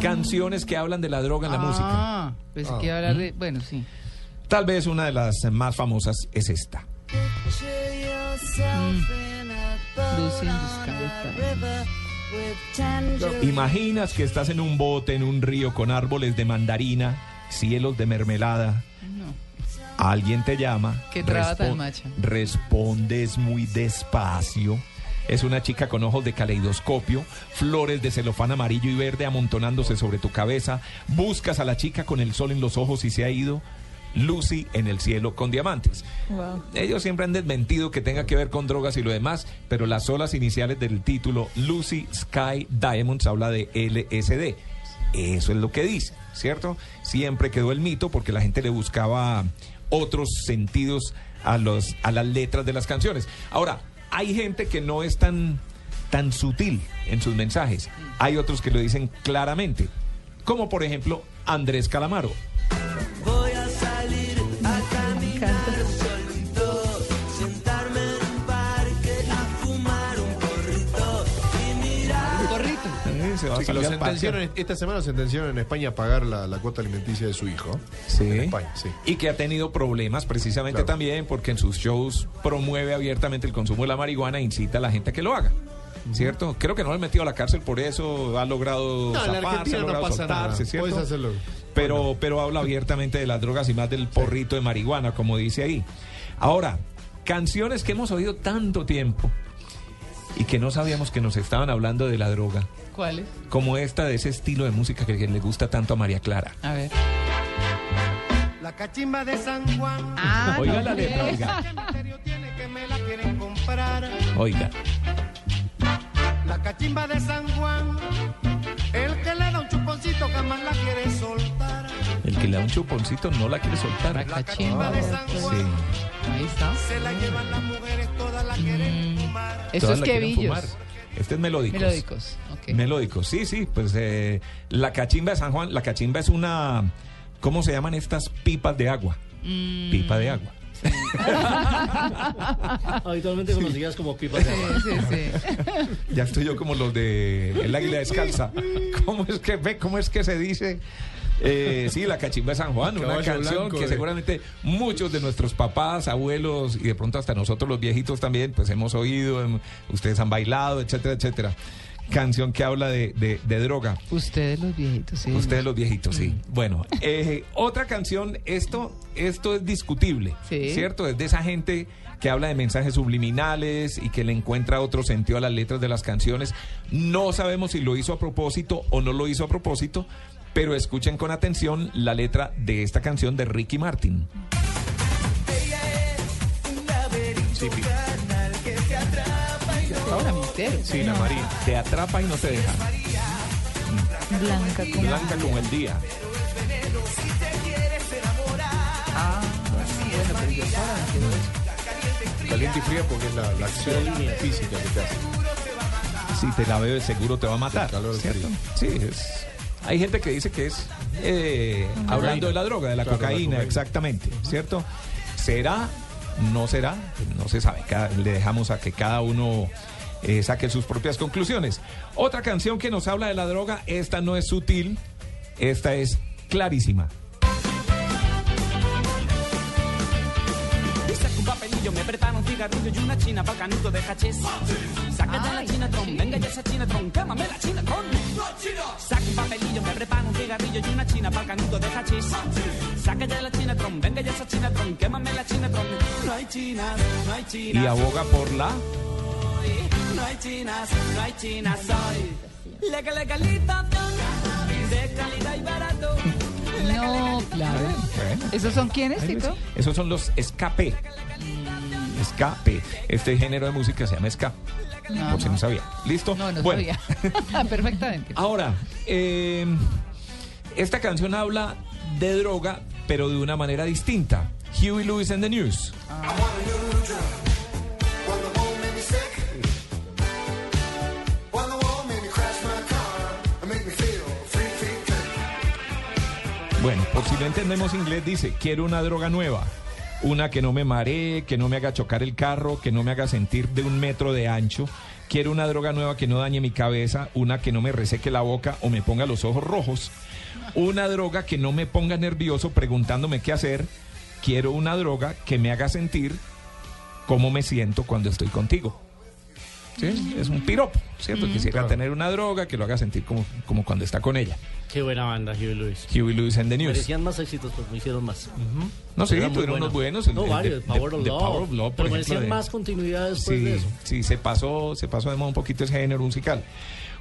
Canciones que hablan de la droga en la música. Ah, pensé que iba a hablar de. Bueno, sí. Tal vez una de las más famosas es esta. Sky. Imaginas que estás en un bote en un río con árboles de mandarina, cielos de mermelada. No. Alguien te llama. Qué traba tan respo- macha. Respondes muy despacio. Es una chica con ojos de caleidoscopio, flores de celofán amarillo y verde amontonándose sobre tu cabeza. Buscas a la chica con el sol en los ojos y se ha ido. Lucy en el cielo con diamantes. Ellos siempre han desmentido que tenga que ver con drogas y lo demás, pero las solas iniciales del título Lucy Sky Diamonds habla de LSD. Eso es lo que dice, ¿cierto? Siempre quedó el mito porque la gente le buscaba otros sentidos a, los, a las letras de las canciones. Ahora, hay gente que no es tan, tan sutil en sus mensajes. Hay otros que lo dicen claramente, como por ejemplo Andrés Calamaro. Se va Sí, salir sentenciaron, esta semana lo sentenciaron en España a pagar la, la cuota alimenticia de su hijo. Sí. En España, sí. Y que ha tenido problemas precisamente Claro. también porque en sus shows promueve abiertamente el consumo de la marihuana e incita a la gente a que lo haga. ¿Cierto? Creo que no lo han metido a la cárcel por eso, ha logrado No, zafarse, ha Argentina no logrado pasa nada. soltarse, ¿cierto? Puedes hacerlo. Pero, pero habla abiertamente de las drogas y más del porrito de marihuana, como dice ahí. Ahora, canciones que hemos oído tanto tiempo y que no sabíamos que nos estaban hablando de la droga, ¿Cuáles? como esta de ese estilo de música que, que le gusta tanto a María Clara. A ver. La cachimba de San Juan. Ah, Oiga no, la letra, oiga, ¿Qué misterio tiene que me la quieren comprar? oiga. La cachimba de San Juan. El que le da un chuponcito jamás la quiere soltar. El que le da un chuponcito no la quiere soltar. La cachimba de San Sí. Juan. Ahí está. Se la llevan las mujeres, todas la quieren Mm. Eso es quevillos. fumar. Este es melódicos. Melódicos. Melódicos, sí, sí. Pues eh, la cachimba de San Juan, la cachimba es una. ¿Cómo se llaman estas pipas de agua? Mm, Pipa de agua. Habitualmente conocidas como pipas de Sí, agua. sí, sí. Ya estoy yo como los de El Águila Descalza. ¿Cómo es que ve? ¿Cómo es que se dice? Eh, sí, la cachimba de San Juan, una Caballo canción blanco que de- seguramente muchos de nuestros papás, abuelos y de pronto hasta nosotros los viejitos también, pues hemos oído, em, ustedes han bailado, etcétera, etcétera. Canción que habla de, de- de droga. Ustedes los viejitos, sí. Ustedes los viejitos, sí. Bueno, eh, otra canción, esto, esto es discutible, Sí. ¿cierto? Es de esa gente que habla de mensajes subliminales y que le encuentra otro sentido a las letras de las canciones. No sabemos si lo hizo a propósito o no lo hizo a propósito, pero escuchen con atención la letra de esta canción de Ricky Martin. Sí, Ahora me entero. sí, la María. Te atrapa y no te deja. Blanca como. Blanca como el día. Ah, bueno, pero yo ahora. Caliente y fría porque es la, la acción física que te hace. Si te la bebes seguro te va a matar. El calor del ¿cierto? frío. Sí, es. Hay gente que dice que es eh, hablando de la droga, de la Claro, cocaína, exactamente, ¿cierto? ¿Será? ¿No será? No se sabe. Cada- le dejamos a que cada uno eh, saque sus propias conclusiones. Otra canción que nos habla de la droga, esta no es sutil, esta es clarísima. Papelillo, me prepara un cigarrillo y una china para canuto de hachís. Saca ya la Ay, chinatron, sí. venga ya esa chinatron, quémame la chinatron. Saca un papelillo, me prepara un cigarrillo y una china para canuto de hachís. Saca ya la chinatron, venga ya esa chinatron, quémame la chinatron. No hay chinas, no hay Y chinas. aboga por la... No hay chinas, no hay chinas hoy. Legal, legalización de calidad y barato. No, claro. ¿Esos son quiénes. Tito? Esos son los escape. Escape. Este género de música se llama ska. No, por si no. no sabía. ¿Listo? No, no bueno, sabía. Perfectamente. ahora, eh, esta canción habla de droga, pero de una manera distinta. Huey Lewis and the News. Bueno, por si no entendemos inglés, dice, quiero una droga nueva. Una que no me maree, que no me haga chocar el carro, que no me haga sentir de un metro de ancho. Quiero una droga nueva que no dañe mi cabeza, una que no me reseque la boca o me ponga los ojos rojos. Una droga que no me ponga nervioso preguntándome qué hacer. Quiero una droga que me haga sentir cómo me siento cuando estoy contigo. ¿Sí? Es un piropo, ¿cierto? Quisiera tener una droga que lo haga sentir como, como cuando está con ella. Qué buena banda, Huey Lewis. Huey Lewis and the News. Merecían más éxitos, pero no hicieron más. No muy tuvieron bueno. unos buenos. el- No, el de- varios. Power of Love. Power of Love, por pero ejemplo, merecían de- más continuidad después Sí, de eso. sí, se pasó, se pasó de moda un poquito ese género musical.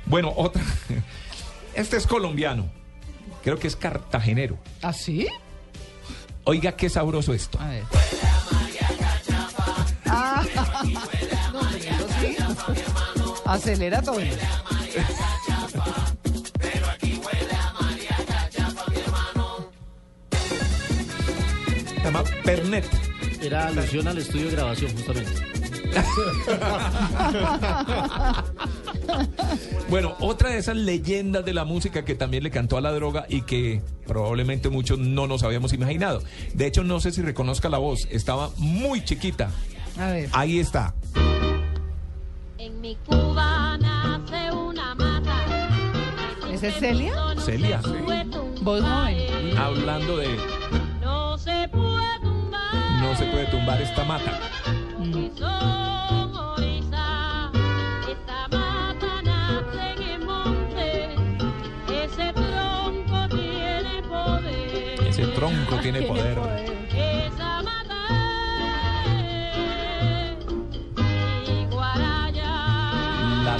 Bueno, otra. Este es colombiano. Creo que es cartagenero. ¿Ah, sí? Oiga, qué sabroso esto. A ver. Ah, Acelera todo. Se llama Pernet. Era alusión al estudio de grabación, justamente. Bueno, otra de esas leyendas de la música que también le cantó a la droga y que probablemente muchos no nos habíamos imaginado. De hecho, no sé si reconozca la voz. Estaba muy chiquita. A ver. Ahí está. En mi Cuba nace una mata. ¿Esa es Celia? Celia, sí. Voz joven. Hablando de No se puede tumbar. no se puede tumbar esta mata. que son orizas. Esta mata nace en el monte. Ese tronco tiene poder. Ese tronco tiene poder. Esa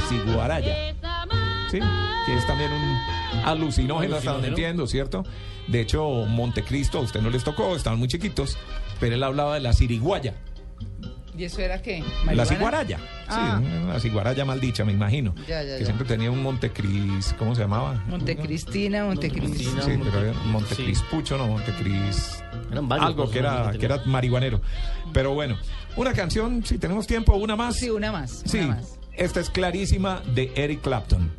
ciguaraya. Sí, que es también un alucinógeno, hasta donde entiendo, ¿cierto? De hecho, Montecristo a usted no les tocó, estaban muy chiquitos, pero él hablaba de la ciriguaya. ¿Y eso era qué? La ciguaraya. Ah. Sí, la ciguaraya maldicha, me imagino. Ya, ya, que ya. siempre tenía un Montecris, ¿cómo se llamaba? Montecritina, Montecristi. Montecristi. Sí, pero no, Montecris. Eran varios Algo que era, que era marihuanero. Pero bueno, una canción, si tenemos tiempo, una más. Sí, una más. Sí, Una más. Esta es clarísima de Eric Clapton.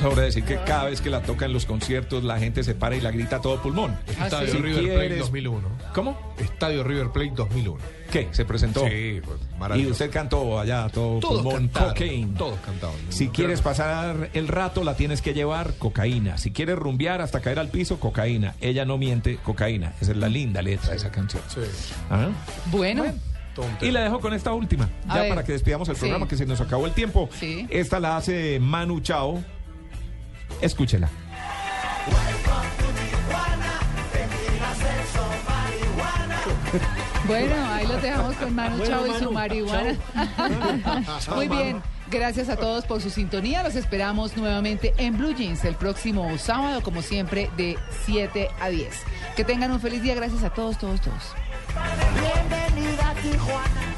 Sobre decir que cada vez que la toca en los conciertos la gente se para y la grita a todo pulmón. Ah, Estadio. Si River Plate quieres- 2001. ¿Cómo? Estadio River Plate 2001. ¿Qué? ¿Se presentó? Sí, pues, Y maravilloso. usted cantó allá todo Todos pulmón cantaron, cocaine. todos cantaban. Si quieres pasar el rato, la tienes que llevar cocaína. Si quieres rumbear hasta caer al piso, cocaína. Ella no miente, cocaína. Esa es la linda letra de esa canción. Sí, ¿Ah? Bueno, un Y la dejo con esta última, ya ver. para que despidamos el Sí. programa, que se nos acabó el tiempo. Sí. Esta la hace Manu Chao. Escúchela. bueno, ahí los dejamos con Manu Bueno, Chao y su marihuana. Muy bien. Gracias a todos por su sintonía. Los esperamos nuevamente en Blue Jeans el próximo sábado, como siempre, de 7 a 10. Que tengan un feliz día. Gracias a todos, todos, todos. Bienvenida a Tijuana,